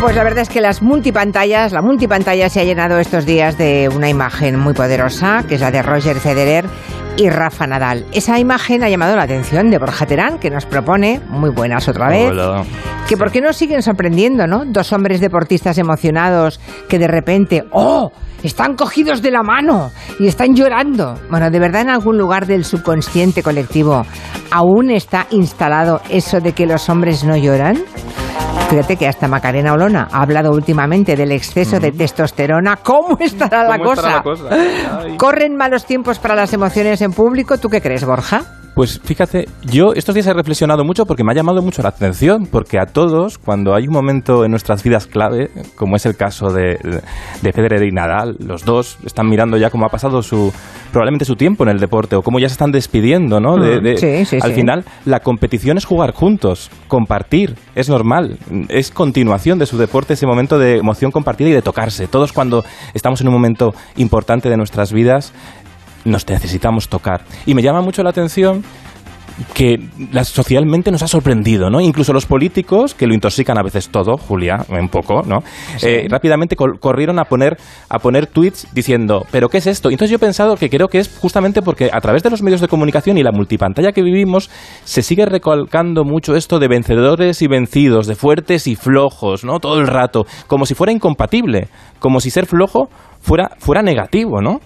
Pues la verdad es que las multipantallas, la multipantalla se ha llenado estos días de una imagen muy poderosa, que es la de Roger Federer y Rafa Nadal. Esa imagen ha llamado la atención de Borja Terán, que nos propone, muy buenas otra vez, Hola. que por qué nos siguen sorprendiendo, ¿no? Dos hombres deportistas emocionados que de repente, ¡oh! Están cogidos de la mano y están llorando. Bueno, ¿de verdad en algún lugar del subconsciente colectivo aún está instalado eso de que los hombres no lloran? Fíjate que hasta Macarena Olona ha hablado últimamente del exceso de testosterona. ¿Cómo estará la ¿Cómo estará cosa? la cosa? ¿Corren malos tiempos para las emociones en público? ¿Tú qué crees, Borja? Pues fíjate, yo estos días he reflexionado mucho porque me ha llamado mucho la atención, porque a todos, cuando hay un momento en nuestras vidas clave, como es el caso de, de Federer y Nadal, los dos están mirando ya cómo ha pasado su probablemente su tiempo en el deporte o cómo ya se están despidiendo, ¿no? De- Mm, de- sí, sí, al sí. final, la competición es jugar juntos, compartir, es normal, es continuación de su deporte ese momento de emoción compartida y de tocarse. Todos cuando estamos en un momento importante de nuestras vidas, nos necesitamos tocar. Y me llama mucho la atención que la- socialmente nos ha sorprendido, ¿no? Incluso los políticos, que lo intoxican a veces todo, Julia, un poco, ¿no? Eh, rápidamente corrieron a poner, a poner tweets diciendo, ¿pero qué es esto? Y Entonces yo he pensado que creo que es justamente porque a través de los medios de comunicación y la multipantalla que vivimos, se sigue recalcando mucho esto de vencedores y vencidos, de fuertes y flojos, ¿no? Todo el rato, como si fuera incompatible, como si ser flojo fuera, fuera negativo, ¿no?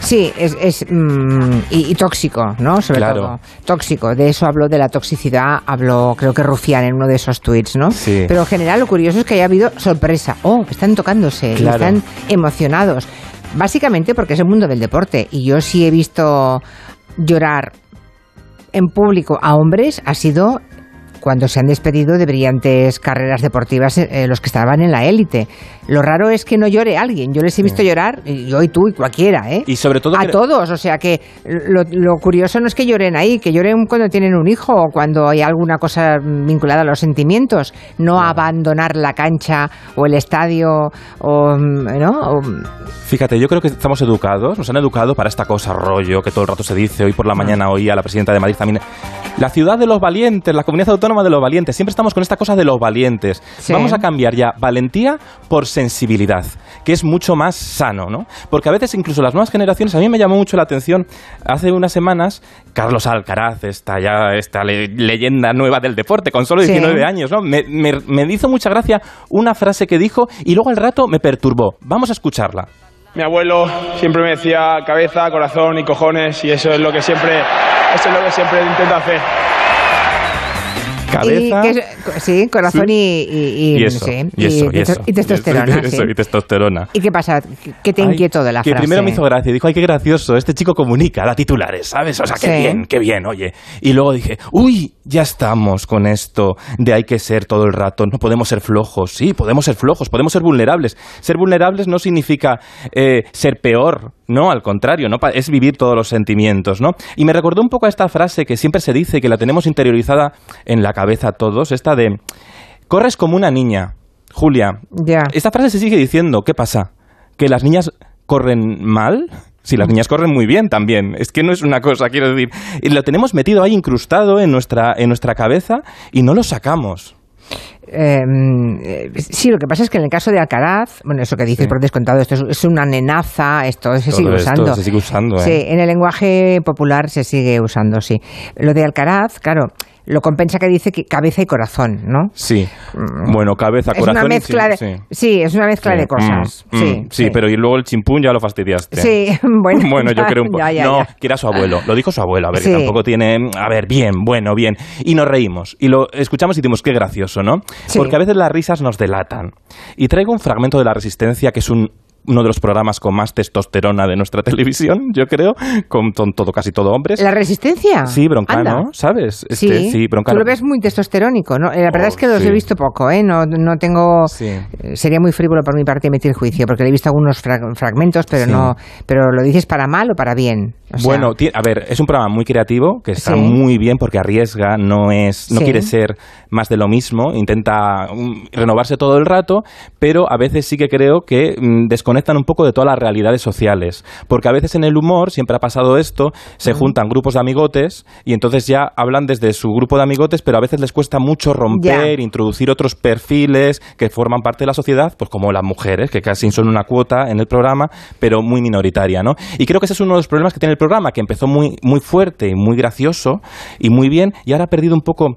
Sí, es, es, mm, y, y tóxico, ¿no? Sobre Claro. todo. Tóxico. De eso habló de la toxicidad, habló creo que Rufián en uno de esos tweets, ¿no? Sí. Pero en general lo curioso es que haya habido sorpresa. Oh, están tocándose, Claro. están emocionados. Básicamente porque es el mundo del deporte. Y yo sí he visto llorar en público a hombres, ha sido cuando se han despedido de brillantes carreras deportivas eh, los que estaban en la élite. Lo raro es que no llore alguien. Yo les he visto llorar, y yo y tú y cualquiera, ¿eh? Y sobre todo a que- todos. O sea que lo, lo curioso no es que lloren ahí, que lloren cuando tienen un hijo o cuando hay alguna cosa vinculada a los sentimientos. No abandonar la cancha o el estadio o, ¿no? O- Fíjate, yo creo que estamos educados, nos han educado para esta cosa rollo que todo el rato se dice. Hoy por la mañana oí a la presidenta de Madrid también. La ciudad de los valientes, la comunidad autónoma de los valientes. Siempre estamos con esta cosa de los valientes. Sí. Vamos a cambiar ya valentía por sensibilidad, que es mucho más sano, ¿no? Porque a veces incluso las nuevas generaciones, a mí me llamó mucho la atención, hace unas semanas, Carlos Alcaraz, esta ya, esta le- leyenda nueva del deporte, con solo Sí. 19 años, ¿no? Me, me- me hizo mucha gracia una frase que dijo y luego al rato me perturbó. Vamos a escucharla. Mi abuelo siempre me decía cabeza, corazón y cojones y eso es lo que siempre, eso es lo que siempre intento hacer. Cabeza. y que sí, corazón y, y, y- y eso, sí, y eso, y eso. y testosterona. Y eso, sí. y testosterona. ¿Y qué pasa? ¿Qué te inquietó de la que frase? primero me hizo gracia, dijo, ay, qué gracioso, este chico comunica, da titulares, ¿sabes? O sea, qué bien, qué bien, oye. Y luego dije, uy, ya estamos con esto de hay que ser todo el rato, no podemos ser flojos, sí, podemos ser flojos, podemos ser vulnerables. Ser vulnerables no significa eh, ser peor, no, al contrario, no es vivir todos los sentimientos, ¿no? Y me recordó un poco a esta frase que siempre se dice, que la tenemos interiorizada en la cabeza todos, esta de, corres como una niña. Julia, Ya. esta frase se sigue diciendo, ¿qué pasa? ¿Que las niñas corren mal? Si las niñas corren muy bien también. Es que no es una cosa, quiero decir. Y lo tenemos metido ahí incrustado en nuestra, en nuestra cabeza y no lo sacamos. Eh, eh, sí, lo que pasa es que en el caso de Alcaraz, bueno, eso que dices Sí. por descontado, esto es, es una nenaza, esto se Todo sigue esto usando. se sigue usando, ¿eh? Sí, en el lenguaje popular se sigue usando, sí. Lo de Alcaraz, claro, lo compensa que dice que cabeza y corazón, ¿no? Sí. Bueno, cabeza, es corazón una y mezcla sí, de, sí. sí, es una mezcla Sí. de cosas. Mm, sí, mm, sí, pero y luego el chimpún ya lo fastidiaste. Sí, bueno, Bueno, yo creo un poco. no, que era su abuelo. Lo dijo su abuelo. A ver, que tampoco tiene. A ver, bien, bueno, bien. Y nos reímos. Y lo escuchamos y decimos, qué gracioso, ¿no? Sí. Porque a veces las risas nos delatan. Y traigo un fragmento de La Resistencia, que es un uno de los programas con más testosterona de nuestra televisión, yo creo, con, con todo, casi todo hombres. ¿La resistencia? Sí, Broncano, Anda. ¿sabes? Sí, Este, sí, Broncano. tú lo ves muy testosterónico, ¿no? Eh, La verdad Oh, es que los sí. he visto poco, ¿eh? No, no tengo... Sí. eh, Sería muy frívolo por mi parte emitir juicio, porque le he visto algunos fra- fragmentos, pero Sí. no... Pero lo dices para mal o para bien. O sea, Bueno, a ver, es un programa muy creativo, que está Sí. muy bien porque arriesga, no es, no Sí. quiere ser más de lo mismo, intenta mm, renovarse todo el rato, pero a veces sí que creo que mm, desconectan un poco de todas las realidades sociales. Porque a veces en el humor, siempre ha pasado esto, se juntan grupos de amigotes y entonces ya hablan desde su grupo de amigotes, pero a veces les cuesta mucho romper, introducir otros perfiles que forman parte de la sociedad, pues como las mujeres, que casi son una cuota en el programa, pero muy minoritaria, ¿no? Y creo que ese es uno de los problemas que tiene el programa, que empezó muy, muy fuerte y muy gracioso y muy bien, y ahora ha perdido un poco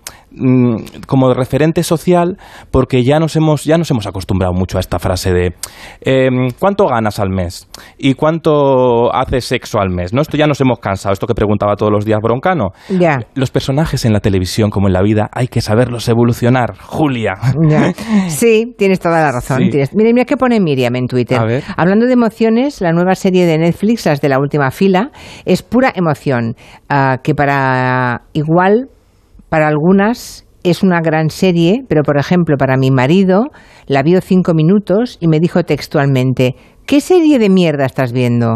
como de referente social, porque ya nos hemos, ya nos hemos acostumbrado mucho a esta frase de em, ¿cuánto ganas al mes? ¿Y cuánto haces sexo al mes? ¿No? Esto ya nos hemos cansado, esto que preguntaba todos los días Broncano. Los personajes en la televisión, como en la vida, hay que saberlos evolucionar. Julia. Sí, tienes toda la razón. Sí. Tienes- Mira, mira qué pone Miriam en Twitter. Hablando de emociones, la nueva serie de Netflix, las de la última fila, es pura emoción. ah, que para igual, para algunas es una gran serie, pero por ejemplo, para mi marido la vio cinco minutos y me dijo textualmente: ¿Qué serie de mierda estás viendo?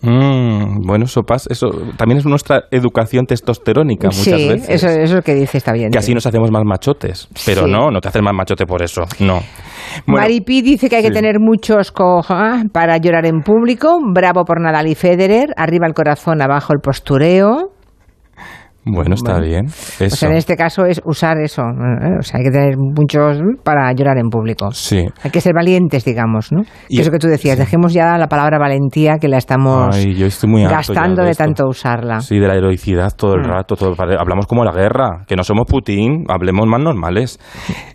Mm, bueno, eso pasa. Eso también es nuestra educación testosterónica muchas sí, veces. eso, eso es lo que dice, está bien. que así nos hacemos más machotes. Pero Sí. no, no te haces más machote por eso. No. Bueno, Maripi dice que hay que tener muchos coja para llorar en público. Bravo por Nadal y Federer. Arriba el corazón, abajo el postureo. Bueno, está bien. Eso. O sea, en este caso es usar eso. ¿eh? O sea, hay que tener muchos para llorar en público. Sí. Hay que ser valientes, digamos, ¿no? Y- Que eso que tú decías, dejemos ya la palabra valentía que la estamos Ay, yo estoy muy harto ya gastando de, tanto usarla. Sí, de la heroicidad todo el Mm. rato. Todo, hablamos como la guerra, que no somos Putin, hablemos más normales.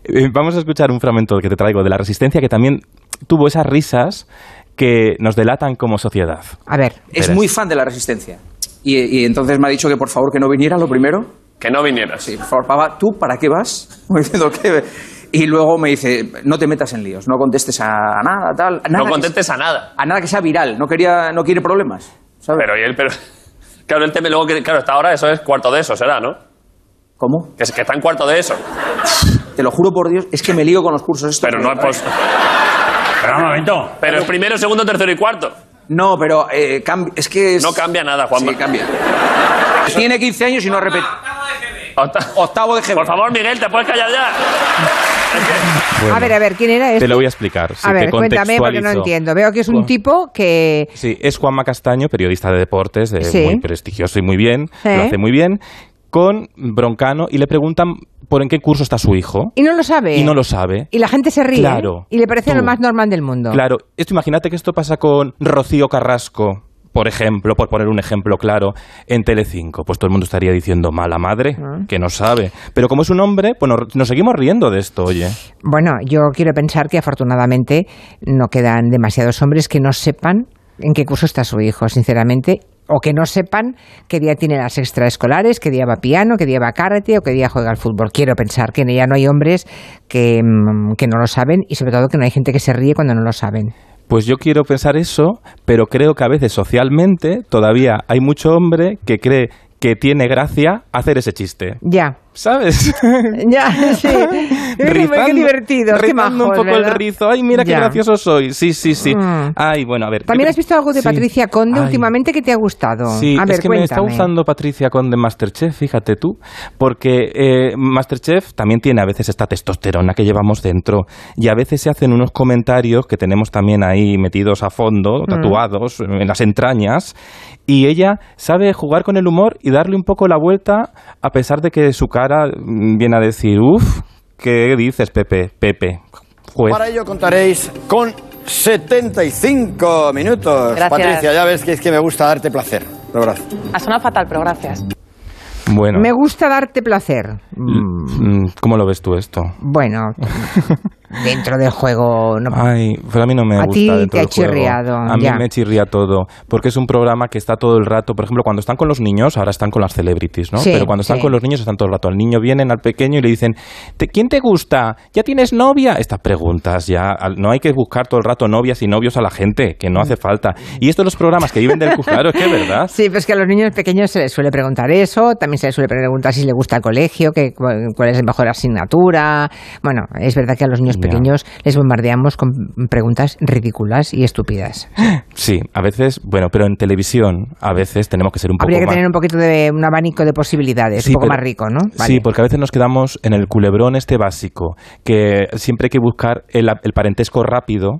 Eh, vamos a escuchar un fragmento que te traigo de la resistencia que también tuvo esas risas que nos delatan como sociedad. A ver, Es Verás. muy fan de la resistencia. Y, y entonces me ha dicho que por favor que no viniera lo primero. Que no vinieras. Sí, por favor, papá, ¿tú para qué vas? Y luego me dice, no te metas en líos, no contestes a nada, tal. a nada No que contestes a nada. sea- a nada que sea viral, no, quería, no quiere problemas. ¿sabes? Pero y él, pero. Claro, él teme luego que. Claro, hasta ahora eso es cuarto de eso, será, ¿no? ¿Cómo? Que, es- que está en cuarto de eso. Te lo juro por Dios, es que me lío con los cursos estos. Pero no es pos- Pero un momento. Pero es primero, segundo, tercero y cuarto. No, pero eh, cambi- es que... es- No cambia nada, Juanma. Sí, cambia. Tiene 15 años y no repite. Octa- Octavo de GB. Por favor, Miguel, ¿te puedes callar ya? Bueno, a ver, a ver, ¿quién era este? Te lo voy a explicar. sí, a ver, te cuéntame porque no contextualizo. entiendo. Veo que es un Juan- tipo que... Sí, es Juanma Castaño, periodista de deportes, eh, Sí. muy prestigioso y muy bien, Sí. lo hace muy bien, con Broncano y le preguntan por en qué curso está su hijo Y no lo sabe. y no lo sabe. Y la gente se ríe. Claro. Y le parece Tú. lo más normal del mundo. Claro, esto imagínate que esto pasa con Rocío Carrasco, por ejemplo, por poner un ejemplo claro, en Telecinco. Pues todo el mundo estaría diciendo mala madre, Ah. que no sabe. Pero como es un hombre, pues nos, nos seguimos riendo de esto, oye. Bueno, yo quiero pensar que afortunadamente no quedan demasiados hombres que no sepan en qué curso está su hijo, sinceramente, o que no sepan qué día tiene las extraescolares, qué día va piano, qué día va karate o qué día juega al fútbol. Quiero pensar que ya no hay hombres que, mm, que no lo saben y sobre todo que no hay gente que se ríe cuando no lo saben. Pues yo quiero pensar eso, pero creo que a veces socialmente todavía hay mucho hombre que cree que tiene gracia hacer ese chiste. Ya. ¿Sabes? Ya, sí. qué divertido, qué rizando un poco ¿verdad? el rizo. Ay, mira qué Ya. gracioso soy. Sí, sí, sí. Mm. Ay, bueno, a ver. También has visto algo de sí. Patricia Conde Ay. últimamente que te ha gustado. Sí, a ver, es que me está cuéntame. gustando Patricia Conde Masterchef, fíjate tú, porque eh, Masterchef también tiene a veces esta testosterona que llevamos dentro y a veces se hacen unos comentarios que tenemos también ahí metidos a fondo, tatuados en las entrañas, y ella sabe jugar con el humor y darle un poco la vuelta a pesar de que su cara mm, viene a decir, uff, ¿qué dices, Pepe? Pepe, juez. Para ello contaréis con 75 minutos. Gracias. Patricia, ya ves que es que me gusta darte placer. De verdad. Ha sonado fatal, pero gracias. Bueno, Me gusta darte placer. Mm, ¿cómo lo ves tú esto? Bueno, dentro del juego. No, Ay, pues a mí no me A gusta ti te ha chirriado, A mí ya. me chirría todo, porque es un programa que está todo el rato, por ejemplo, cuando están con los niños, ahora están con las celebrities, ¿no? Sí, Pero cuando están sí. con los niños están todo el rato. Al niño vienen al pequeño y le dicen, "¿Te- ¿quién te gusta? ¿Ya tienes novia? Estas preguntas ya, no hay que buscar todo el rato novias y novios a la gente, que no hace falta. Y esto los programas que viven del claro, es que es verdad. Sí, pues que a los niños pequeños se les suele preguntar eso, también se les suele preguntar si les gusta el colegio, que, cuál es la mejor asignatura. Bueno, es verdad que a los niños. Pequeños les bombardeamos con preguntas ridículas y estúpidas. Sí, a veces, bueno, pero en televisión a veces tenemos que ser un poco Habría que más... tener un poquito de un abanico de posibilidades, Sí, un poco pero- más rico, ¿no? Sí, porque a veces nos quedamos en el culebrón este básico, que siempre hay que buscar el, el parentesco rápido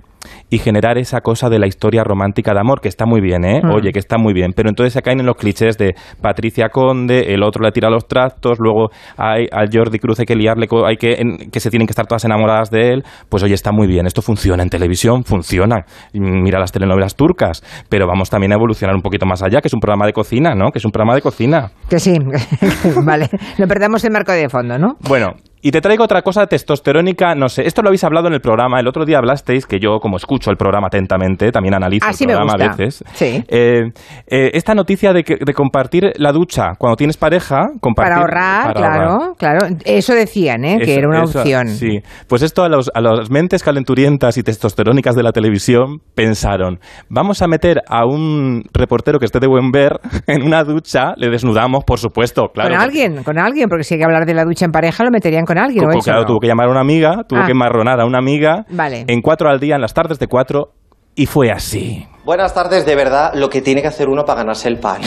y generar esa cosa de la historia romántica de amor, que está muy bien, ¿eh? Mm. Oye, que está muy bien, pero entonces se caen en los clichés de Patricia Conde, el otro le tira los trastos, luego hay, al Jordi Cruz hay que liarle, hay que, en- que se tienen que estar todas enamoradas de él, pues oye, está muy bien, esto funciona en televisión, funciona, mira las telenovelas turcas, pero vamos también a evolucionar un poquito más allá, que es un programa de cocina, ¿no? Que es un programa de cocina. Que sí, vale. No perdamos el marco de fondo, ¿no? Bueno, y te traigo otra cosa testosterónica, no sé, esto lo habéis hablado en el programa, el otro día hablasteis, que yo como escucho el programa atentamente, también analizo Así el me programa a veces. Sí. Eh, eh, esta noticia de, que- de compartir la ducha cuando tienes pareja, compartir... Para ahorrar, para claro, ahorrar. claro. Eso decían, ¿eh? que era una eso- opción. Sí, pues esto a, los, a las mentes calenturientas y testosterónicas de la televisión pensaron, vamos a meter a un reportero que esté de buen ver en una ducha, le desnudamos, por supuesto, claro. con alguien, con alguien, porque si hay que hablar de la ducha en pareja, lo meterían con alguien. ¿o Como, eso claro, no? tuvo que llamar a una amiga, tuvo Ah. que marronar a una amiga Vale. en cuatro al día, en las tardes de cuatro, y fue así. Buenas tardes, de verdad, lo que tiene que hacer uno para ganarse el pan.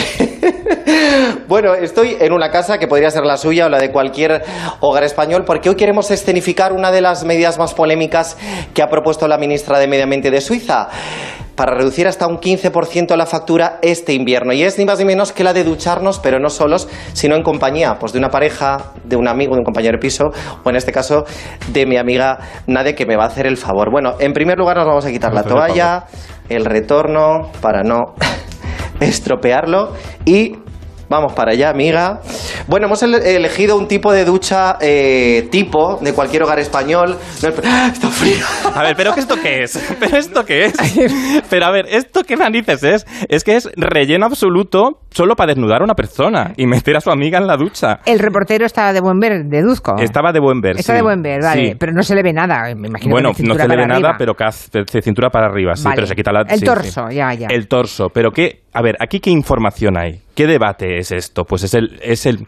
Bueno, estoy en una casa que podría ser la suya o la de cualquier hogar español, porque hoy queremos escenificar una de las medidas más polémicas que ha propuesto la ministra de Medio Ambiente de Suiza para reducir hasta un 15% la factura este invierno. Y es ni más ni menos que la de ducharnos, pero no solos, sino en compañía, pues de una pareja, de un amigo, de un compañero de piso, o en este caso de mi amiga Nade, que me va a hacer el favor. Bueno, en primer lugar nos vamos a quitar la toalla, el retorno para no estropearlo y vamos para allá, amiga. Bueno, hemos ele- elegido un tipo de ducha eh, tipo de cualquier hogar español. No, ¡Ah! está frío. A ver, ¿pero qué esto qué es? ¿Pero esto qué es? Pero a ver, ¿esto qué narices es? Es que es relleno absoluto solo para desnudar a una persona y meter a su amiga en la ducha. El reportero estaba de buen ver, deduzco. Estaba de buen ver, Está sí. de buen ver, vale. Sí. Pero no se le ve nada, me imagino. Bueno, no se le ve nada, arriba. pero caz- de cintura para arriba, sí, Vale. pero se quita la... El sí, torso, sí. ya, ya. El torso, pero qué... A ver, ¿aquí qué información hay? ¿Qué debate es esto? Pues es el, es el,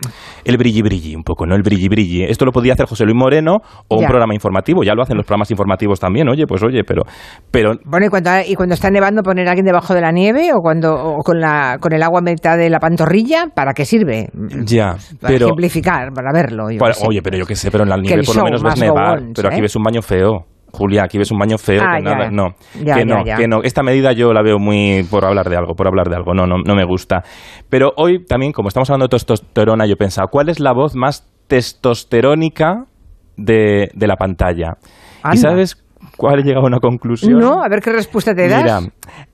el brilli brilli, un poco, ¿no? El brilli brilli. Esto lo podía hacer José Luis Moreno o un programa informativo. Ya lo hacen los programas informativos también, oye, pues oye, pero... pero Bueno, y cuando, y cuando está nevando, poner a alguien debajo de la nieve o cuando o con, la, con el agua a mitad de la pantorrilla, ¿para qué sirve? ya, Para pero... ejemplificar, para verlo. yo Para- oye, pero yo qué sé, pero en la nieve por lo menos ves nevar. pero aquí ¿eh? ves un baño feo. Julia, aquí ves un baño feo. Ah, que ya. nada, no, Ya, que no, que no. Esta medida yo la veo muy por hablar de algo, por hablar de algo. No, no, no me gusta. Pero hoy también, como estamos hablando de testosterona, yo he pensado, ¿cuál es la voz más testosterónica de, de la pantalla? Anda. ¿Y sabes cuál he llegado a una conclusión? No, a ver qué respuesta te das. Mira,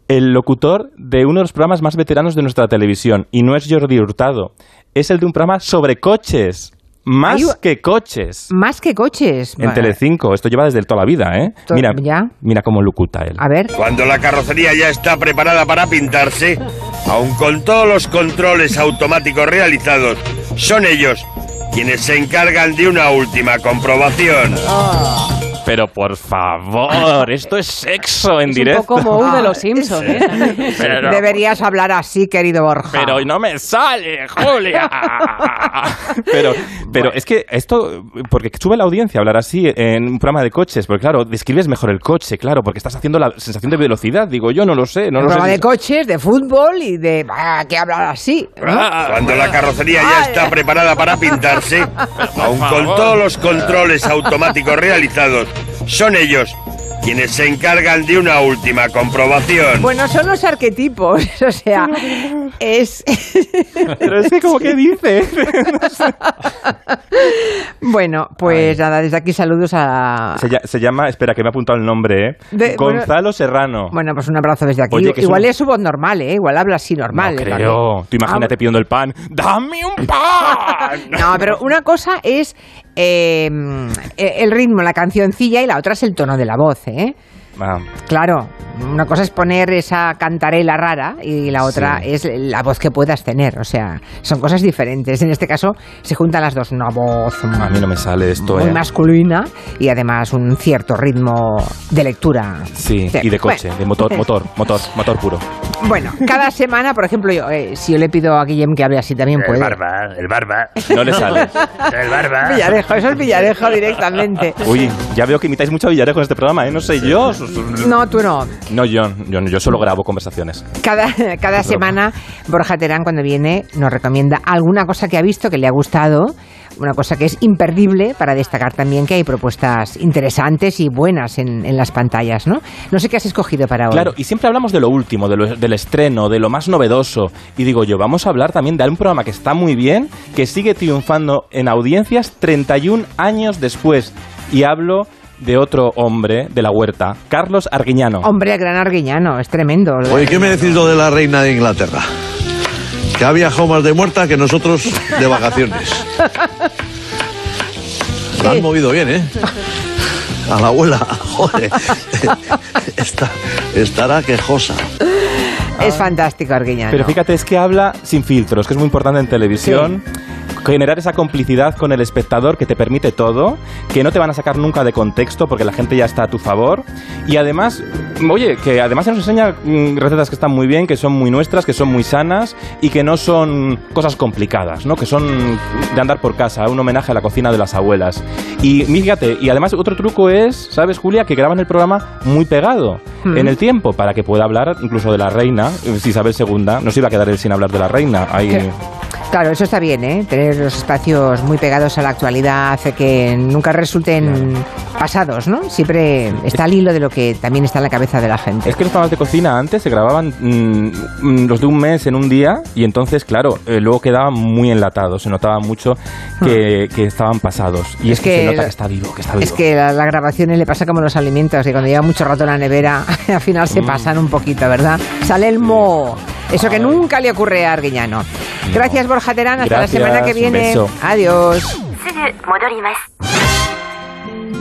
el locutor de uno de los programas más veteranos de nuestra televisión, y no es Jordi Hurtado, es el de un programa sobre coches. Más Hay que coches. Más que coches. En Telecinco, esto lleva desde toda la vida, ¿eh? To- Mira, ya. mira cómo locuta él. A ver. Cuando la carrocería ya está preparada para pintarse, aun con todos los controles automáticos realizados, son ellos quienes se encargan de una última comprobación. Pero por favor, esto es sexo en Es directo. un poco Moe de Ah, los Simpsons, ¿eh? Pero- Deberías hablar así, querido Borja. Pero no me sale, Julia. pero, pero es que esto, porque sube la audiencia hablar así en un programa de coches, porque claro, describes mejor el coche, claro, porque estás haciendo la sensación de velocidad. Digo, yo no lo sé, no Un lo sé. programa si- de coches, de fútbol y de... Ah, que hablar así. ¿no? Ah, Cuando la carrocería ya está preparada para pintarse, aun con todos los controles automáticos realizados, son ellos quienes se encargan de una última comprobación. Bueno, son los arquetipos, o sea, es... Pero es que como que dice. bueno, pues nada, desde aquí saludos a... se, lla- se llama, espera, que me ha apuntado el nombre, ¿eh? De- Gonzalo Serrano. Bueno, pues un abrazo desde aquí. Oye, que es Igual un- es su voz normal, ¿eh? Igual habla así normal. no ¿eh? creo. Tú imagínate Ah, pidiendo el pan. ¡Dame un pan! No, pero una cosa es eh, el ritmo, la cancioncilla y la otra es el tono de la voz, ¿eh? Ah, Claro, una cosa es poner esa cantarela rara y la otra Sí. es la voz que puedas tener. O sea, son cosas diferentes. En este caso se juntan las dos. Una voz a mí no me sale esto, muy ¿eh? masculina y además un cierto ritmo de lectura. Sí, y de coche, Bueno. de motor, motor, motor, motor puro. Bueno, cada semana, por ejemplo, yo, eh, si yo le pido a Guillem que hable así, también El puede. barba, el barba. No le sale. El barba. Villarejo, eso es Villarejo directamente. Uy, ya veo que imitáis mucho a Villarejo en este programa, ¿eh? No sé yo. No, tú no. No, yo, yo, yo solo grabo conversaciones. Cada, cada semana Borja Terán cuando viene nos recomienda alguna cosa que ha visto que le ha gustado, una cosa que es imperdible para destacar también que hay propuestas interesantes y buenas en, en las pantallas, ¿no? No sé qué has escogido para hoy. Claro, y siempre hablamos de lo último, de lo- del estreno, de lo más novedoso. Y digo yo, vamos a hablar también de un programa que está muy bien, que sigue triunfando en audiencias 31 años después. Y hablo de otro hombre de la huerta, Carlos Arguiñano. Hombre, el gran Arguiñano, es tremendo. Oye, ¿qué me decís lo de la reina de Inglaterra? Que ha viajado más de muerta que nosotros de vacaciones. La han movido bien, ¿eh? A la abuela, joder. Está- estará quejosa. Es fantástico Arguiñano. Pero fíjate, es que habla sin filtros, que es muy importante en televisión. Generar esa complicidad con el espectador que te permite todo, que no te van a sacar nunca de contexto porque la gente ya está a tu favor. Y además, oye, que además nos enseña mm, recetas que están muy bien, que son muy nuestras, que son muy sanas y que no son cosas complicadas, ¿no? Que son de andar por casa, un homenaje a la cocina de las abuelas. Y fíjate, y además otro truco es, ¿sabes, Julia? Que graban el programa muy pegado Mm. en el tiempo para que pueda hablar incluso de la reina, si Isabel II. No se iba a quedar él sin hablar de la reina. Ahí, ¿Qué? Claro, eso está bien, ¿eh? Tener los espacios muy pegados a la actualidad hace que nunca resulten pasados, ¿no? Siempre está al hilo de lo que también está en la cabeza de la gente. Es que los programas de cocina antes se grababan mm, mm, los de un mes en un día y entonces, claro, eh, luego quedaban muy enlatados. Se notaba mucho que, que estaban pasados. Y Hmm. Es es que, que se nota que está vivo, que está vivo. Es que la- las grabaciones le pasa como los alimentos, que cuando lleva mucho rato en la nevera, al final se Mm. pasan un poquito, ¿verdad? Sale el mo. Eso que nunca le ocurre a Arguiñano. Gracias, Borja Terán. Hasta la semana que viene. Adiós.